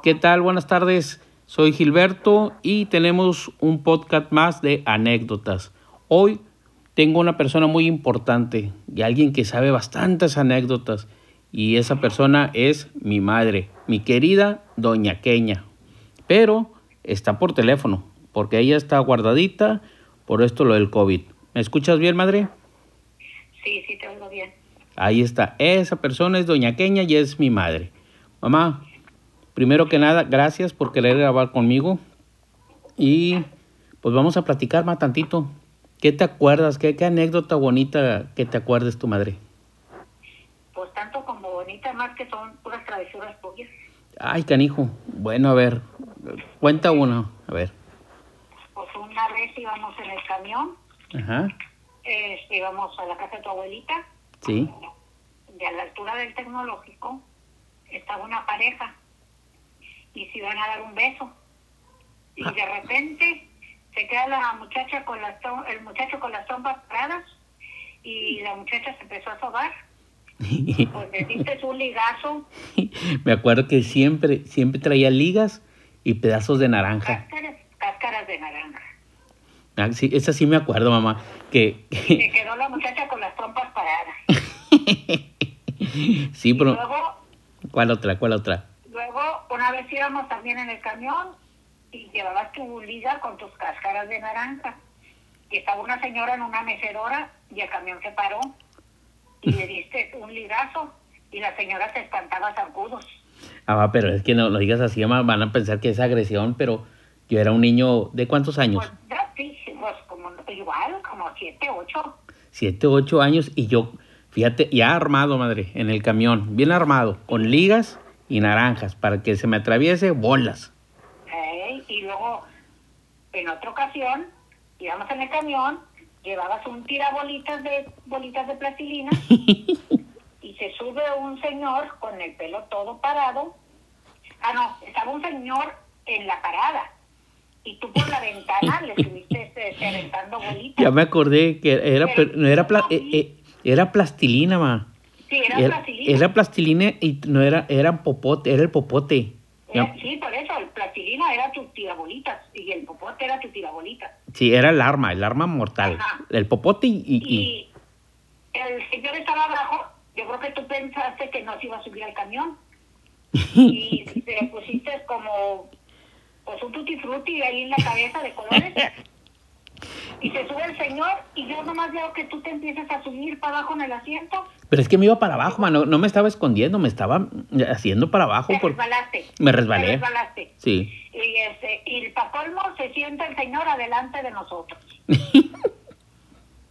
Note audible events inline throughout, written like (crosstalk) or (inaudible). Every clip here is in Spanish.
¿Qué tal? Buenas tardes. Soy Gilberto y tenemos un podcast más de anécdotas. Hoy tengo una persona muy importante y alguien que sabe bastantes anécdotas y esa persona es mi madre, mi querida doña Queña. Pero está por teléfono porque ella está guardadita por esto lo del COVID. ¿Me escuchas bien, madre? Sí, sí, te oigo bien. Ahí está. Esa persona es doña Queña y es mi madre. Mamá, primero que nada, gracias por querer grabar conmigo. Y pues vamos a platicar más tantito. ¿Qué te acuerdas? ¿Qué, qué anécdota bonita que te acuerdes tu madre? Pues tanto como bonita, más que son puras travesuras tuyas. Ay, canijo. Bueno, a ver, cuenta uno, a ver. Pues una vez íbamos en el camión, Ajá, este, íbamos a la casa de tu abuelita, sí. y a la altura del tecnológico estaba una pareja y se iban a dar un beso. Y de repente se queda la muchacha con las el muchacho con las trompas paradas y la muchacha se empezó a sobar. (laughs) Pues le diste un ligazo, Me acuerdo que siempre, siempre traía ligas y pedazos de naranja. cáscaras, cáscaras de naranja. Ah, sí, esa sí me acuerdo, mamá. Que, Se quedó la muchacha con las trompas paradas. (laughs) sí, pero luego, ¿cuál otra? ¿Cuál otra? Vez íbamos también en el camión y llevabas tu liga con tus cáscaras de naranja. Y estaba una señora en una mecedora y el camión se paró y le diste un ligazo y la señora se espantaba zancudos. Ah, pero es que no lo digas así, mamá, van a pensar que es agresión, pero yo era un niño de cuántos años? Pues sí, pues como igual, como siete, ocho. Siete, ocho años y yo, fíjate, ya armado, madre, en el camión, bien armado, con ligas y naranjas, para que se me atraviese bolas. ¿eh? Y luego, en otra ocasión, íbamos en el camión, llevabas un tirabolitas de bolitas de plastilina (laughs) y se sube un señor con el pelo todo parado. Ah, no, estaba un señor en la parada y tú por la ventana le estuviste este, aventando bolitas. Ya me acordé que era, pero no era, pla- eh, eh, era plastilina, ma. Sí, era, Era, plastilina. era plastilina y no era, era popote, era el popote. Era- sí, por eso, el plastilina era tu tirabolitas y el popote era tu tirabolitas. Sí, era el arma, el arma mortal. Ajá. El popote y, y- y- Y el señor estaba abajo, yo creo que tú pensaste que no se iba a subir al camión. (laughs) Y te pusiste como pues un tutti frutti ahí en la cabeza de colores. (laughs) Y se sube el señor y yo nomás veo que tú te empiezas a subir para abajo en el asiento. Pero es que me iba para abajo, mano. No me estaba escondiendo, me estaba haciendo para abajo. Te Por... resbalaste. Me resbalé. Te resbalaste. Sí. Y, este, y para colmo se sienta el señor adelante de nosotros. (laughs)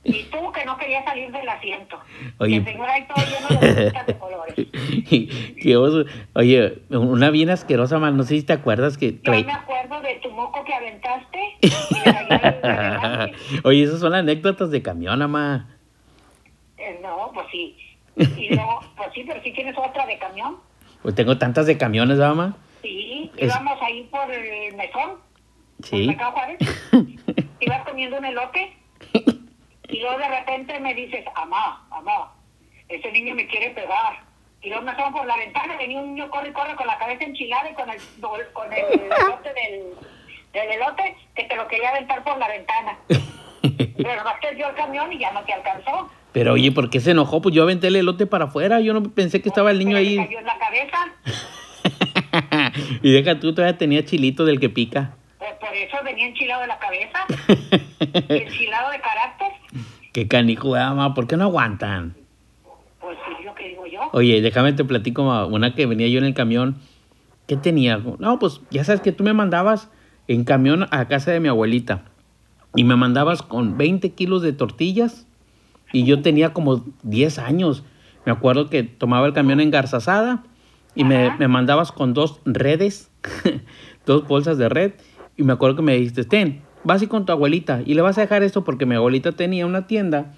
y tú que no querías salir del asiento. (laughs) Oye. Y el señor ahí todo lleno de de colores. (laughs) Qué oso. Oye, una bien asquerosa, man. No sé si te acuerdas que Yo me acuerdo de tu moco que aventaste. (laughs) y. Oye, esas son anécdotas de camión, mamá. Eh, no, pues sí. Y luego, pues sí, pero sí tienes otra de camión. Pues tengo tantas de camiones, mamá. Sí, Es- íbamos ahí por el mesón, por Sí. Mercado Juárez. Ibas comiendo un elote y luego de repente me dices, amá, amá, ese niño me quiere pegar. Y luego me asomo por la ventana, venía un niño corre y corre con la cabeza enchilada y con el, con el elote del, del elote que te lo quería aventar por la ventana. (laughs) Pero nomás te dio el camión y ya no te alcanzó. Pero oye, ¿por qué se enojó? Pues yo aventé el elote para afuera. Yo no pensé que estaba el niño ahí. cayó en la cabeza. (laughs) y deja tú, todavía tenía chilito del que pica. Pues por eso venía enchilado de la cabeza, (laughs) enchilado de carácter. Qué canijo, mamá. ¿Por qué no aguantan? Pues sí, lo que digo yo. Oye, déjame te platico una que venía yo en el camión. ¿Qué tenía? No, pues ya sabes que tú me mandabas en camión a casa de mi abuelita. Y me mandabas con 20 kilos de tortillas. Y yo tenía como 10 años. Me acuerdo que tomaba el camión en Garzazada. Y me, me mandabas con dos redes, (laughs) dos bolsas de red. Y me acuerdo que me dijiste, ten, vas ir con tu abuelita. Y le vas a dejar esto porque mi abuelita tenía una tienda.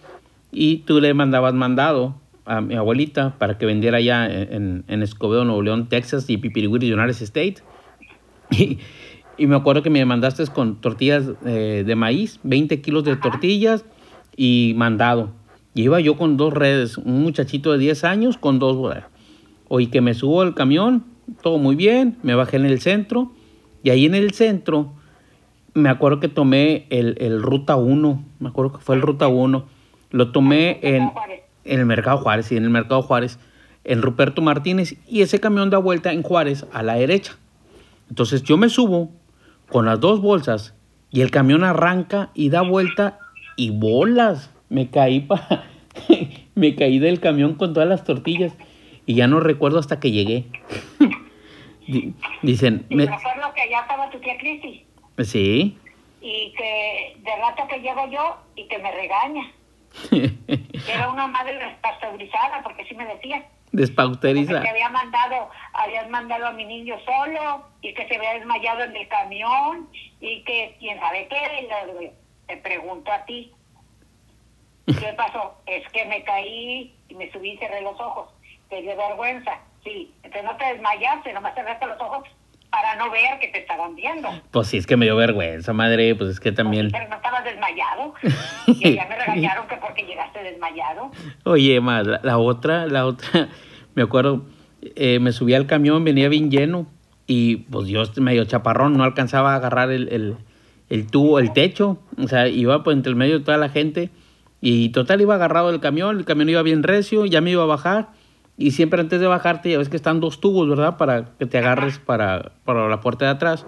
Y tú le mandabas mandado a mi abuelita para que vendiera allá en, Escobedo, Nuevo León, Texas y Pipirihuiri, United States. (laughs) Y, y me acuerdo que me mandaste con tortillas eh, de maíz, 20 kilos de tortillas y mandado. Y iba yo con dos redes, un muchachito de 10 años con dos. Oye, que me subo al camión todo muy bien, me bajé en el centro y ahí en el centro me acuerdo que tomé el, el Ruta 1, me acuerdo que fue el Ruta 1, lo tomé en, en el Mercado Juárez, sí, en el Mercado Juárez, en Ruperto Martínez y ese camión da vuelta en Juárez a la derecha. Entonces yo me subo con las dos bolsas y el camión arranca y da vuelta y bolas. Me caí pa (laughs) me caí del camión con todas las tortillas y ya no recuerdo hasta que llegué. (laughs) Dicen, ¿Y me... recuerdo que ya estaba tu tía Cristi? Sí. Y que de rato que llego yo y que me regaña. (laughs) Era una madre despasteurizada, porque sí me decía. Despauterizada. Que había mandado, habías mandado a mi niño solo y que se había desmayado en el camión y que quién sabe qué. Y te pregunto a ti, (laughs) ¿qué pasó? Es que me caí y me subí y cerré los ojos. Te dio vergüenza. Sí, entonces no te desmayaste, nomás cerraste los ojos para no ver que te estaban viendo. Pues sí, es que me dio vergüenza, madre, pues es que también... pero no estabas desmayado. (laughs) y ya me regañaron que porque llegaste desmayado. Oye, más, la, otra, la otra, (laughs) me acuerdo, eh, me subí al camión, venía bien lleno y pues yo medio chaparrón, no alcanzaba a agarrar el, el, el tubo, el techo, o sea, iba pues entre el medio de toda la gente y total iba agarrado el camión, el camión iba bien recio, ya me iba a bajar y siempre antes de bajarte, ya ves que están dos tubos, ¿verdad? Para que te agarres para, para la puerta de atrás.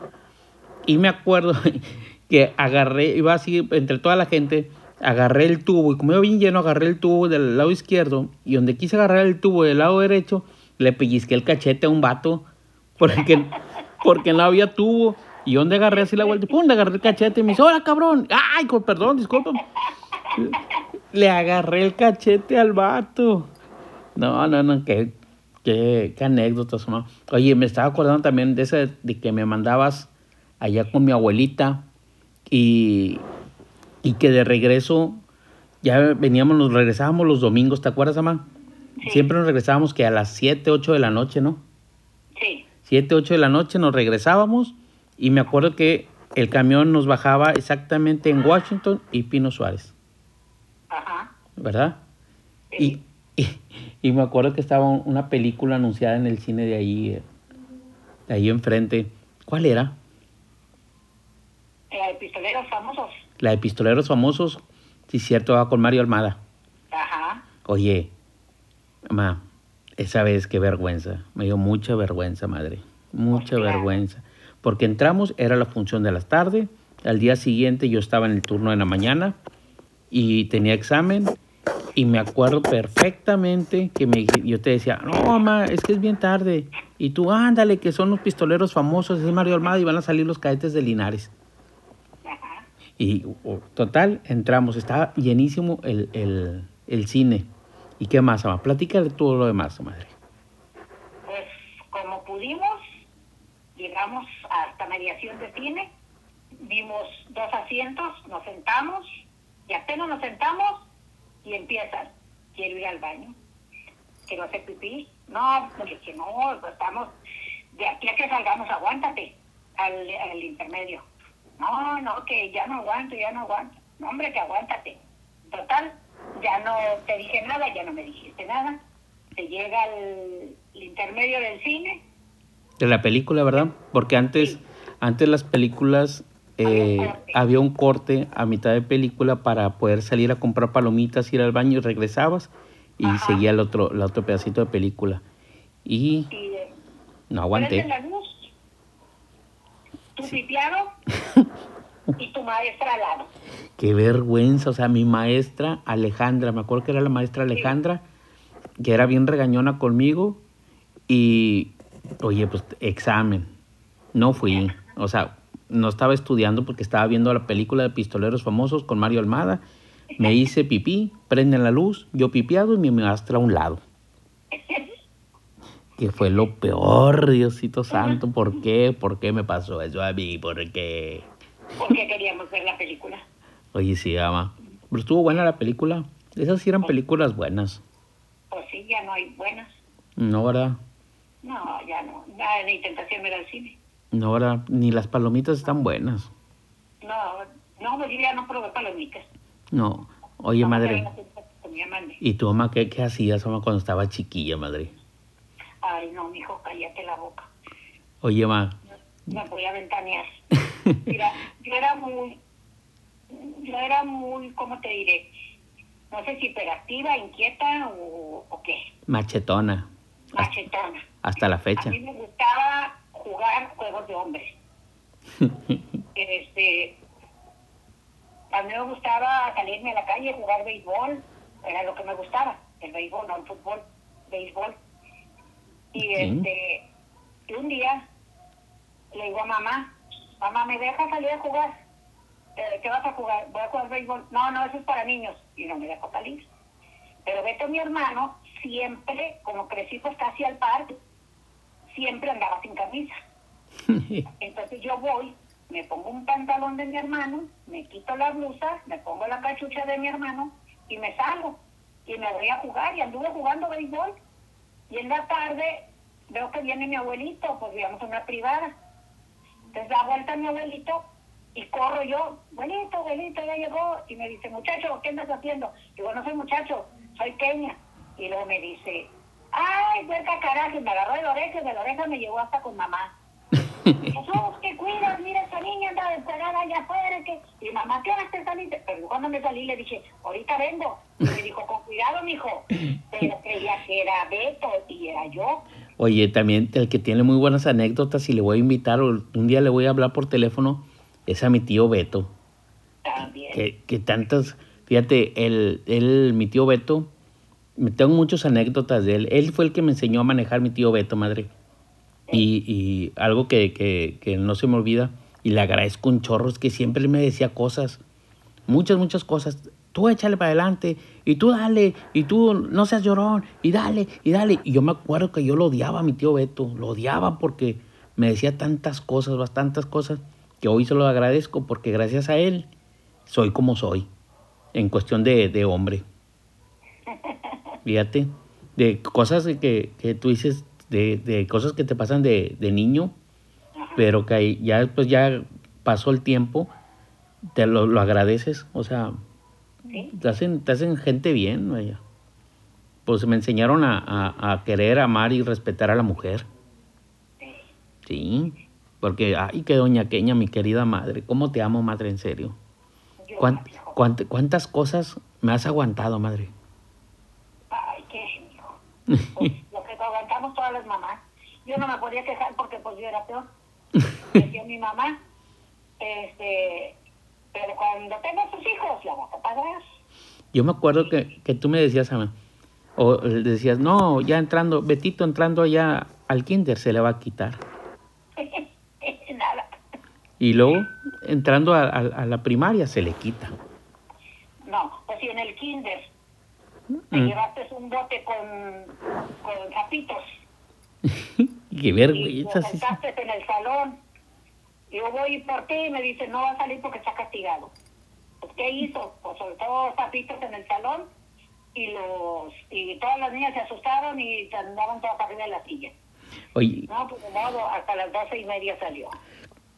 Y me acuerdo (laughs) que agarré, iba así entre toda la gente, agarré el tubo y como iba bien lleno, agarré el tubo del lado izquierdo y donde quise agarrar el tubo del lado derecho, le pellizqué el cachete a un vato (laughs) porque, porque no había tubo. Y donde agarré así la vuelta, pum, le agarré el cachete y me dice, hola cabrón, ay, perdón, disculpa. Le agarré el cachete al vato. No, no, no, qué, qué, qué anécdotas, mamá. Oye, me estaba acordando también de ese, de que me mandabas allá con mi abuelita y, y que de regreso ya veníamos, nos regresábamos los domingos, ¿te acuerdas, mamá? Siempre nos regresábamos que a las 7, 8 de la noche, ¿no? Sí. 7, 8 de la noche nos regresábamos y me acuerdo que el camión nos bajaba exactamente en Washington y Pino Suárez. Ajá. ¿Verdad? Sí. Y, y me acuerdo que estaba una película anunciada en el cine de ahí, de ahí enfrente. ¿Cuál era? La de Pistoleros Famosos. La de Pistoleros Famosos, sí, cierto, va con Mario Almada. Ajá. Oye, mamá, esa vez qué vergüenza. Me dio mucha vergüenza, madre. Mucha vergüenza. Porque entramos, era la función de las tardes. Al día siguiente yo estaba en el turno de la mañana y tenía examen y me acuerdo perfectamente que me, yo te decía, no, mamá, es que es bien tarde. Y tú, ándale, que son los pistoleros famosos, es Mario Almada y van a salir los cadetes de Linares. Y total, entramos, estaba llenísimo el, el, el cine. ¿Y qué más, mamá? Platícale todo lo demás, madre. Pues como pudimos, llegamos hasta mediación de cine, vimos dos asientos, nos sentamos y apenas nos sentamos y empiezan, quiero ir al baño, quiero hacer pipí, no, porque si no, estamos, de aquí a que salgamos, aguántate al, al intermedio. No, no, que ya no aguanto, ya no aguanto. No, hombre, que aguántate. Total, ya no te dije nada, ya no me dijiste nada. Se llega al, intermedio del cine. De la película, ¿verdad? Porque antes, antes las películas eh, había un corte a mitad de película para poder salir a comprar palomitas, ir al baño y regresabas y seguía el otro, el otro pedacito de película. Y no aguanté. La luz, tu (laughs) y tu maestra al lado. Qué vergüenza, o sea, mi maestra Alejandra, me acuerdo que era la maestra Alejandra, que era bien regañona conmigo y, oye, pues examen, no fui, o sea, no estaba estudiando porque estaba viendo la película de Pistoleros Famosos con Mario Almada. Me hice pipí, prenden la luz, yo pipiado y mi maestra a un lado. Que fue lo peor, Diosito Santo. ¿Por qué? ¿Por qué me pasó eso a mí? ¿Por qué? Porque queríamos ver la película. Oye, sí, ama. Pero estuvo buena la película. Esas sí eran películas buenas. Pues sí, ya no hay buenas. No, ¿verdad? No, ya no. Nada de tentación era el cine. No, ahora ni las palomitas están buenas. No, no, yo ya no probé palomitas. No, oye, madre. ¿Y tu mamá qué, qué hacías, mamá, cuando estaba chiquilla, madre? Ay, no, mijo, cállate la boca. Oye, ma. Me voy a ventanear. (laughs) Mira, yo era muy, yo era muy, ¿cómo te diré? No sé si hiperactiva, inquieta o, o qué. Machetona. Machetona. Hasta la A fecha. mí me gustaba jugar juegos de hombres. (laughs) este, a mí me gustaba salirme a la calle, jugar béisbol, era lo que me gustaba, el béisbol, no el fútbol, béisbol. Y este, y un día le digo a mamá, mamá, ¿me dejas salir a jugar? "Eh, ¿Qué vas a jugar? Voy a jugar béisbol. No, no, eso es para niños. Y no me dejó salir. Pero Beto, mi hermano, siempre, como crecí pues casi al par, siempre andaba sin camisa. (laughs) Entonces yo voy, me pongo un pantalón de mi hermano, me quito la blusa, me pongo la cachucha de mi hermano y me salgo. Y me voy a jugar y anduve jugando béisbol. Y en la tarde veo que viene mi abuelito, pues digamos una privada. Entonces da vuelta mi abuelito y corro yo, abuelito, abuelito, ya llegó. Y me dice, muchacho, ¿qué andas haciendo? Digo, no soy muchacho, soy Kenia. Y luego me dice, ay, huerca carajo, me agarró de la oreja y de la oreja me llevó hasta con mamá. (laughs) Jesús, que cuidas, mira, esa niña anda desesperada allá afuera. Que... Y mamá, ¿qué hora te saliste? Pero cuando me salí le dije, ahorita vengo. Y me dijo, con cuidado, mijo. Pero creía que era Beto y era yo. Oye, también el que tiene muy buenas anécdotas y le voy a invitar, o un día le voy a hablar por teléfono, es a mi tío Beto. También. Que, que tantas, fíjate, el, el, mi tío Beto, tengo muchas anécdotas de él. Él fue el que me enseñó a manejar mi tío Beto, madre. Y, y algo que, que, que no se me olvida, y le agradezco un chorro, es que siempre me decía cosas, muchas, muchas cosas. Tú échale para adelante, y tú dale, y tú no seas llorón, y dale, y dale. Y yo me acuerdo que yo lo odiaba a mi tío Beto, lo odiaba porque me decía tantas cosas, bastantes cosas, que hoy se lo agradezco porque gracias a él soy como soy, en cuestión de, de hombre. Fíjate, de cosas que, que tú dices, de, de cosas que te pasan de, de niño, pero que ahí ya después ya pasó el tiempo, te lo, lo agradeces, o sea, ¿Sí? te hacen, te hacen gente bien, vaya. Pues me enseñaron a, a- a querer, amar y respetar a la mujer. Sí. Sí, porque, ay, que doña Queña, mi querida madre, ¿cómo te amo, madre, en serio? Yo, ¿Cuán- mijo. cuánt- ¿Cuántas cosas me has aguantado, madre? (laughs) Pues, lo que aguantamos todas las mamás. Yo no me podía quejar porque pues yo era peor. (laughs) Decía mi mamá, este, pero cuando tengas tus hijos, la vas a pagar. Yo me acuerdo que, que tú me decías, Ana, o decías, no, ya entrando, Betito entrando allá al kinder se le va a quitar. (laughs) Nada. Y luego, entrando a, a- a la primaria, se le quita. No, pues si en el kinder te Mm. llevaste un bote con, con zapitos (laughs) Qué y lo vergüenza. sí, sí. sentaste en el salón, y yo voy por ti y me dice, no va a salir porque está castigado. Pues, ¿qué hizo? Pues soltó zapitos en el salón y los y todas las niñas se asustaron y se andaban todas arriba de la silla. Oye, No, pues de modo, hasta las doce y media salió.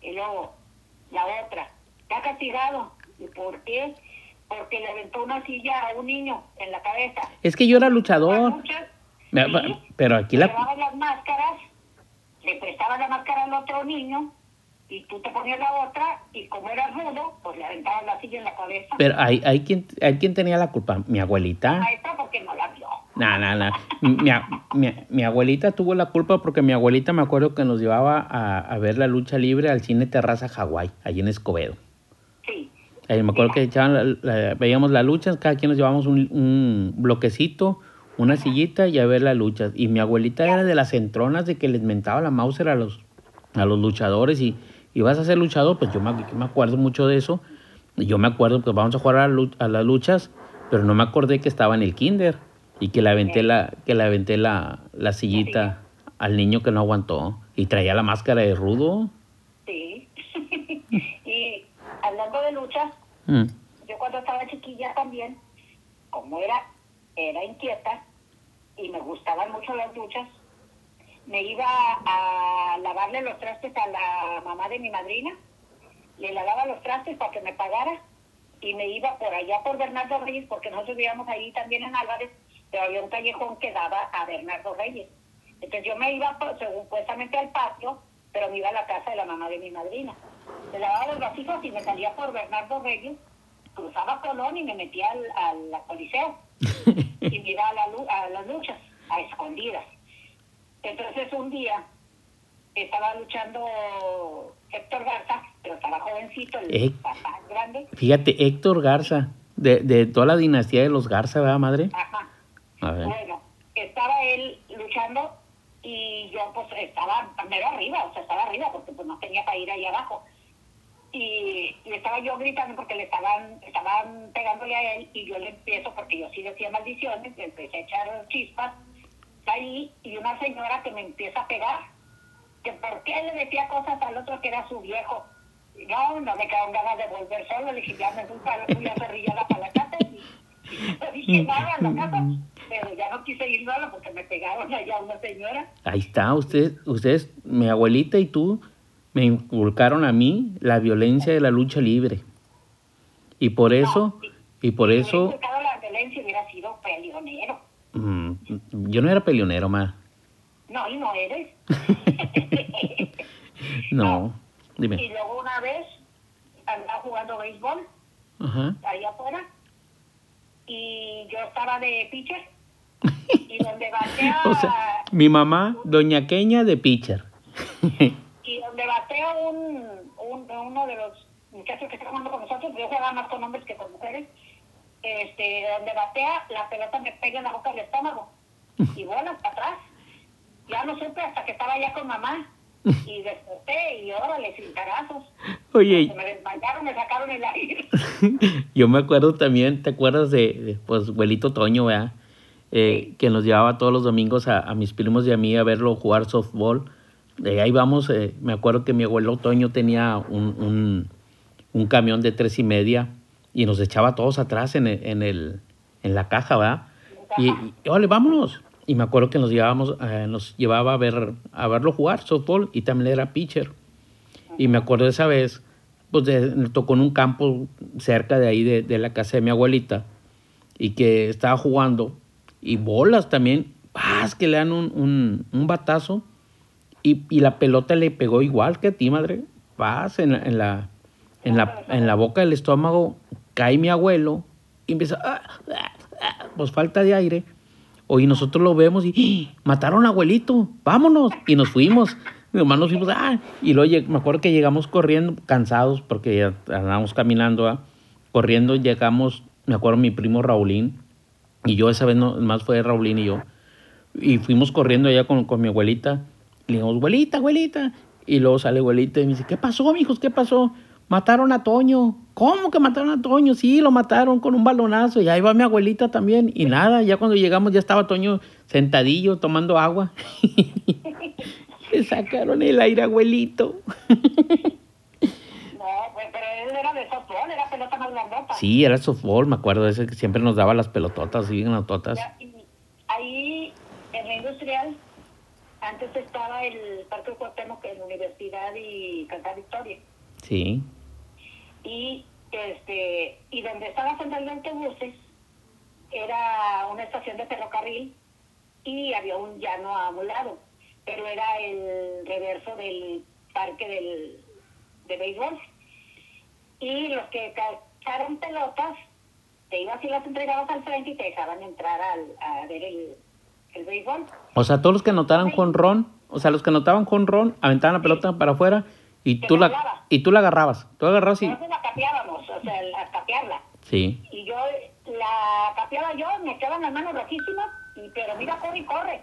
Y luego, la otra, está castigado. ¿Y por qué? Porque le aventó una silla a un niño en la cabeza. es que yo era luchador. Muchas, sí, Pero aquí la... las máscaras, le prestaba la máscara al otro niño, y tú te ponías la otra, y como era rudo, pues le aventaban la silla en la cabeza. Pero hay, hay, quien, hay quien tenía la culpa. Mi abuelita. Maestra porque no la vio. No, no, no. Mi- mi abuelita tuvo la culpa porque mi abuelita me acuerdo que nos llevaba a, a ver la lucha libre al cine Terraza Hawái, allí en Escobedo. Ahí me acuerdo que echaban la- la- veíamos la lucha, cada quien nos llevábamos un, un bloquecito, una sillita y a ver la lucha. Y mi abuelita era de las entronas de que les mentaba la Mauser a los, a los luchadores y, y vas a ser luchador, pues yo me, me acuerdo mucho de eso. Yo me acuerdo que vamos a jugar a, la a las luchas, pero no me acordé que estaba en el kinder y que le aventé la, que le aventé la, la sillita al niño que no aguantó y traía la máscara de rudo. Hablando de luchas, Mm. yo cuando estaba chiquilla también, como era, era inquieta y me gustaban mucho las luchas, me iba a lavarle los trastes a la mamá de mi madrina, le lavaba los trastes para que me pagara y me iba por allá por Bernardo Reyes, porque nosotros vivíamos ahí también en Álvarez, pero había un callejón que daba a Bernardo Reyes. Entonces yo me iba pues, supuestamente al patio pero me iba a la casa de la mamá de mi madrina. Me lavaba los vasijos y me salía por Bernardo Reyes, cruzaba Colón y me metía al, al Coliseo. (laughs) y me iba a, la, a las luchas, a escondidas. Entonces un día estaba luchando Héctor Garza, pero estaba jovencito, el papá grande. Fíjate, Héctor Garza, de, de toda la dinastía de los Garza, ¿verdad, madre? Ajá. A ver. Bueno, estaba él luchando y yo pues estaba mero arriba, o sea, estaba arriba porque pues no tenía para ir ahí abajo. Y, y estaba yo gritando porque le estaban, estaban pegándole a él y yo le empiezo, porque yo sí decía maldiciones, le empecé a echar chispas ahí y una señora que me empieza a pegar, que por qué le decía cosas al otro que era su viejo. No, no me quedaron ganas de volver solo, le dije, ya me fui, para, fui a cerrillada (laughs) para la casa y, y no dije nada a la casa, pero ya no quise ir solo porque me pegaron allá una señora. Ahí está, ustedes, ustedes, mi abuelita y tú, me inculcaron a mí la violencia de la lucha libre. Y por eso, y por eso, la violencia hubiera sido peleonero. mm, yo no era peleonero, ma. No, y no eres. (laughs) No, y dime. luego una vez andaba jugando béisbol Ajá. ahí afuera y yo estaba de pitcher (laughs) y donde batea O sea, mi mamá, doña Queña de pitcher. (laughs) y donde batea un, un uno de los muchachos que está jugando con nosotros yo jugaba más con hombres que con mujeres este donde batea la pelota me pega en la boca del estómago y (laughs) bolas para atrás ya no supe hasta que estaba ya con mamá y desperté y órale sin carazos Oye, me desmayaron me sacaron el aire (laughs) yo me acuerdo también, ¿te acuerdas de, de, pues, abuelito Toño, ¿verdad? Eh, que nos llevaba todos los domingos a, a mis primos y a mí a verlo jugar softball. Eh, ahí vamos, eh, me acuerdo que mi abuelo Toño tenía un, un, un camión de tres y media y nos echaba todos atrás en el, en, el, en la caja, ¿verdad? Y, y órale, vámonos. Y me acuerdo que nos llevábamos, eh, nos llevaba a ver a verlo jugar softball y también era pitcher. Y me acuerdo de esa vez, pues de- tocó en un campo cerca de ahí de, de la casa de mi abuelita y que estaba jugando y bolas también, ¡paz! que le dan un, un, un batazo y, y la pelota le pegó igual que a ti, madre, paz, en, en, la, en, la, en la boca del estómago cae mi abuelo y empieza, "Ah, ah, ah", pues falta de aire. Hoy nosotros lo vemos y ¡Ah! mataron a abuelito, vámonos. Y nos fuimos. Mi hermano nos fuimos, ¡ah! Y luego me acuerdo que llegamos corriendo, cansados, porque ya andábamos caminando, ¿ah? corriendo, llegamos, me acuerdo mi primo Raulín, y yo esa vez no, más fue Raulín y yo. Y fuimos corriendo allá con, con mi abuelita. Le dijimos, abuelita, abuelita. Y luego sale abuelita y me dice, ¿qué pasó, mijos? ¿Qué pasó? Mataron a Toño. ¿Cómo que mataron a Toño? Sí, lo mataron con un balonazo. Y ahí va mi abuelita también. Y nada, ya cuando llegamos ya estaba Toño sentadillo tomando agua. (laughs) Le sacaron el aire, abuelito. (laughs) no pues, pero él era de softball era pelota más grandota Sí, era softball, me acuerdo ese que siempre nos daba las pelototas, sí, pelototas. Ya, y ahí en la industrial antes estaba el Parque Cuauhtémoc en la Universidad y Cantar Victoria Sí. y este y donde estaba Central de Autobuses era una estación de ferrocarril y había un llano a un lado pero era el reverso del parque del de béisbol y los que cacharon pelotas te ibas y las entregabas al frente y te dejaban entrar al, a ver el, el béisbol O sea, todos los que anotaran con Ron, o sea, los que anotaban con Ron, aventaban la pelota para afuera y tú la y tú la agarrabas. Tú agarrabas y nosotros la capeábamos o sea la capearla sí. y yo la capeaba yo, me quedaban las manos rojísimas, y, pero mira, corre y corre.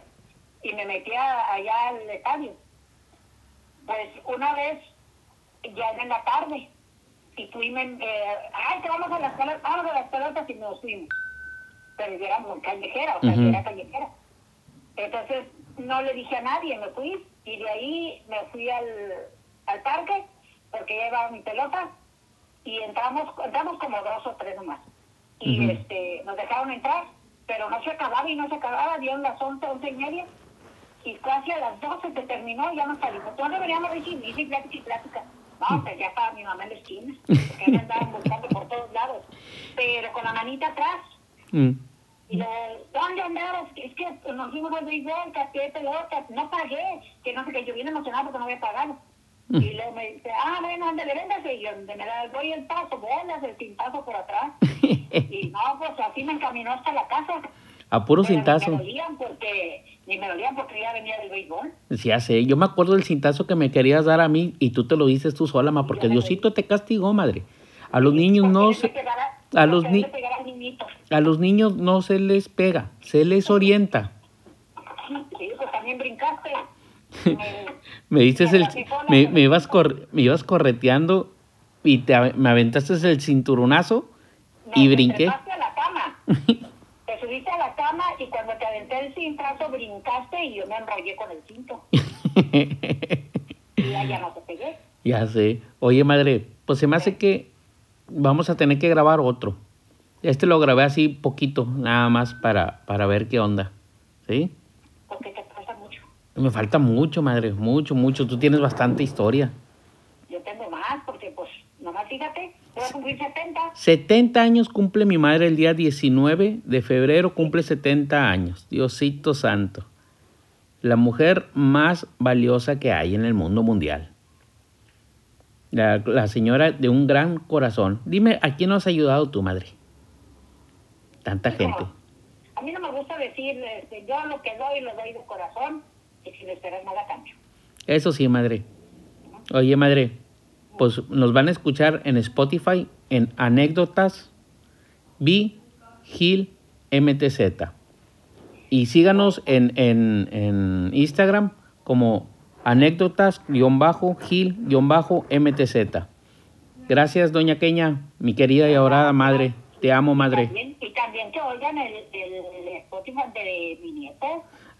Y me metía allá al estadio. Pues una vez, ya en la tarde, y fuimos, eh, ay, que vamos a las pelotas, vamos a las pelotas y nos fuimos. Pero yo era muy callejera, o sea, yo era callejera. Entonces no le dije a nadie, me fui, y de ahí me fui al, al parque, porque llevaba mi pelota, y entramos, entramos como dos o tres nomás. Y este, nos dejaron entrar, pero no se acababa y no se acababa, dieron las once, once y media, y casi a las doce se terminó y ya nos salimos. Todos deberíamos decir, y plática y plática. No, pues ya estaba mi mamá en la esquina, porque andaban buscando por todos lados. Pero con la manita atrás, Mm. Y le, ¿dónde andabas? Es que nos fuimos béisbol, capté pelotas, no pagué, que no sé qué, yo vine emocionado porque no había pagado. Y luego me dice, ah, bueno, ándale, véngase, y donde me da, doy el paso, bolas, el cintazo por atrás. (laughs) y no, pues así me encaminó hasta la casa. A puro Pero cintazo. Ni me dolían porque, ni me dolían porque ya venía del béisbol. Sí, sé. Yo me acuerdo del cintazo que me querías dar a mí y tú te lo dices tú sola, ma, porque Diosito te castigó, madre. A los niños no se, a los ni- a los niños no se les pega, se les orienta. Sí, pues también brincaste. (laughs) Me- dices el, me, me ibas cor- me ibas correteando y te, me aventaste el cinturonazo No, y te brinqué. trepaste a la cama. (laughs) te subiste a la cama y cuando te aventé el cintazo brincaste y yo me enrollé con el cinto. (laughs) Y ya, ya no te pegué. ya sé. Oye, madre, pues se me hace que vamos a tener que grabar otro. Este lo grabé así poquito, nada más para, para ver qué onda. ¿Sí? Porque te pasa mucho. Me falta mucho, madre, mucho, mucho. Tú tienes bastante historia. Yo tengo más porque, pues, nomás fíjate, voy a cumplir 70. 70 años cumple mi madre el día 19 de febrero, cumple 70 años. Diosito santo. La mujer más valiosa que hay en el mundo mundial. La, la señora de un gran corazón. Dime, ¿a quién nos has ayudado tu madre? Tanta gente. A mí no me gusta decir, este, yo lo que doy lo doy de corazón y sin esperar nada a cambio. Eso sí, madre. Oye, madre, pues nos van a escuchar en Spotify en anécdotas B Gil MTZ. Y síganos en, en, en Instagram como anécdotas-gil-mtz. Gracias, doña Queña, mi querida y adorada madre. Te amo, madre. También- y también que oigan el, el, el Spotify de mi nieto.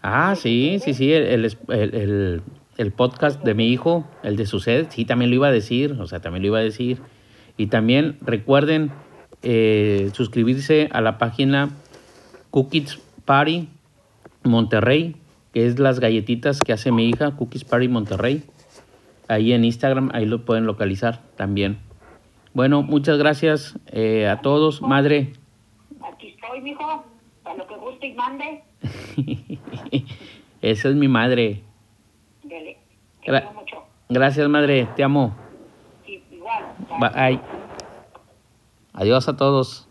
Ah, sí, sí, sí, el, el, el- el- el podcast de mi hijo, el de Suced, sí, también lo iba a decir, o sea, también lo iba a decir. Y también recuerden eh, suscribirse a la página Cookies Party Monterrey, que es las galletitas que hace mi hija, Cookies Party Monterrey. Ahí en Instagram, ahí lo pueden localizar también. Bueno, muchas gracias eh, a todos. Madre, Aquí estoy, mijo, para lo que guste y mande. (laughs) esa es mi madre. Dele. Te Gra- mucho. Gracias, madre, te amo. Sí, igual. Bye. Adiós a todos.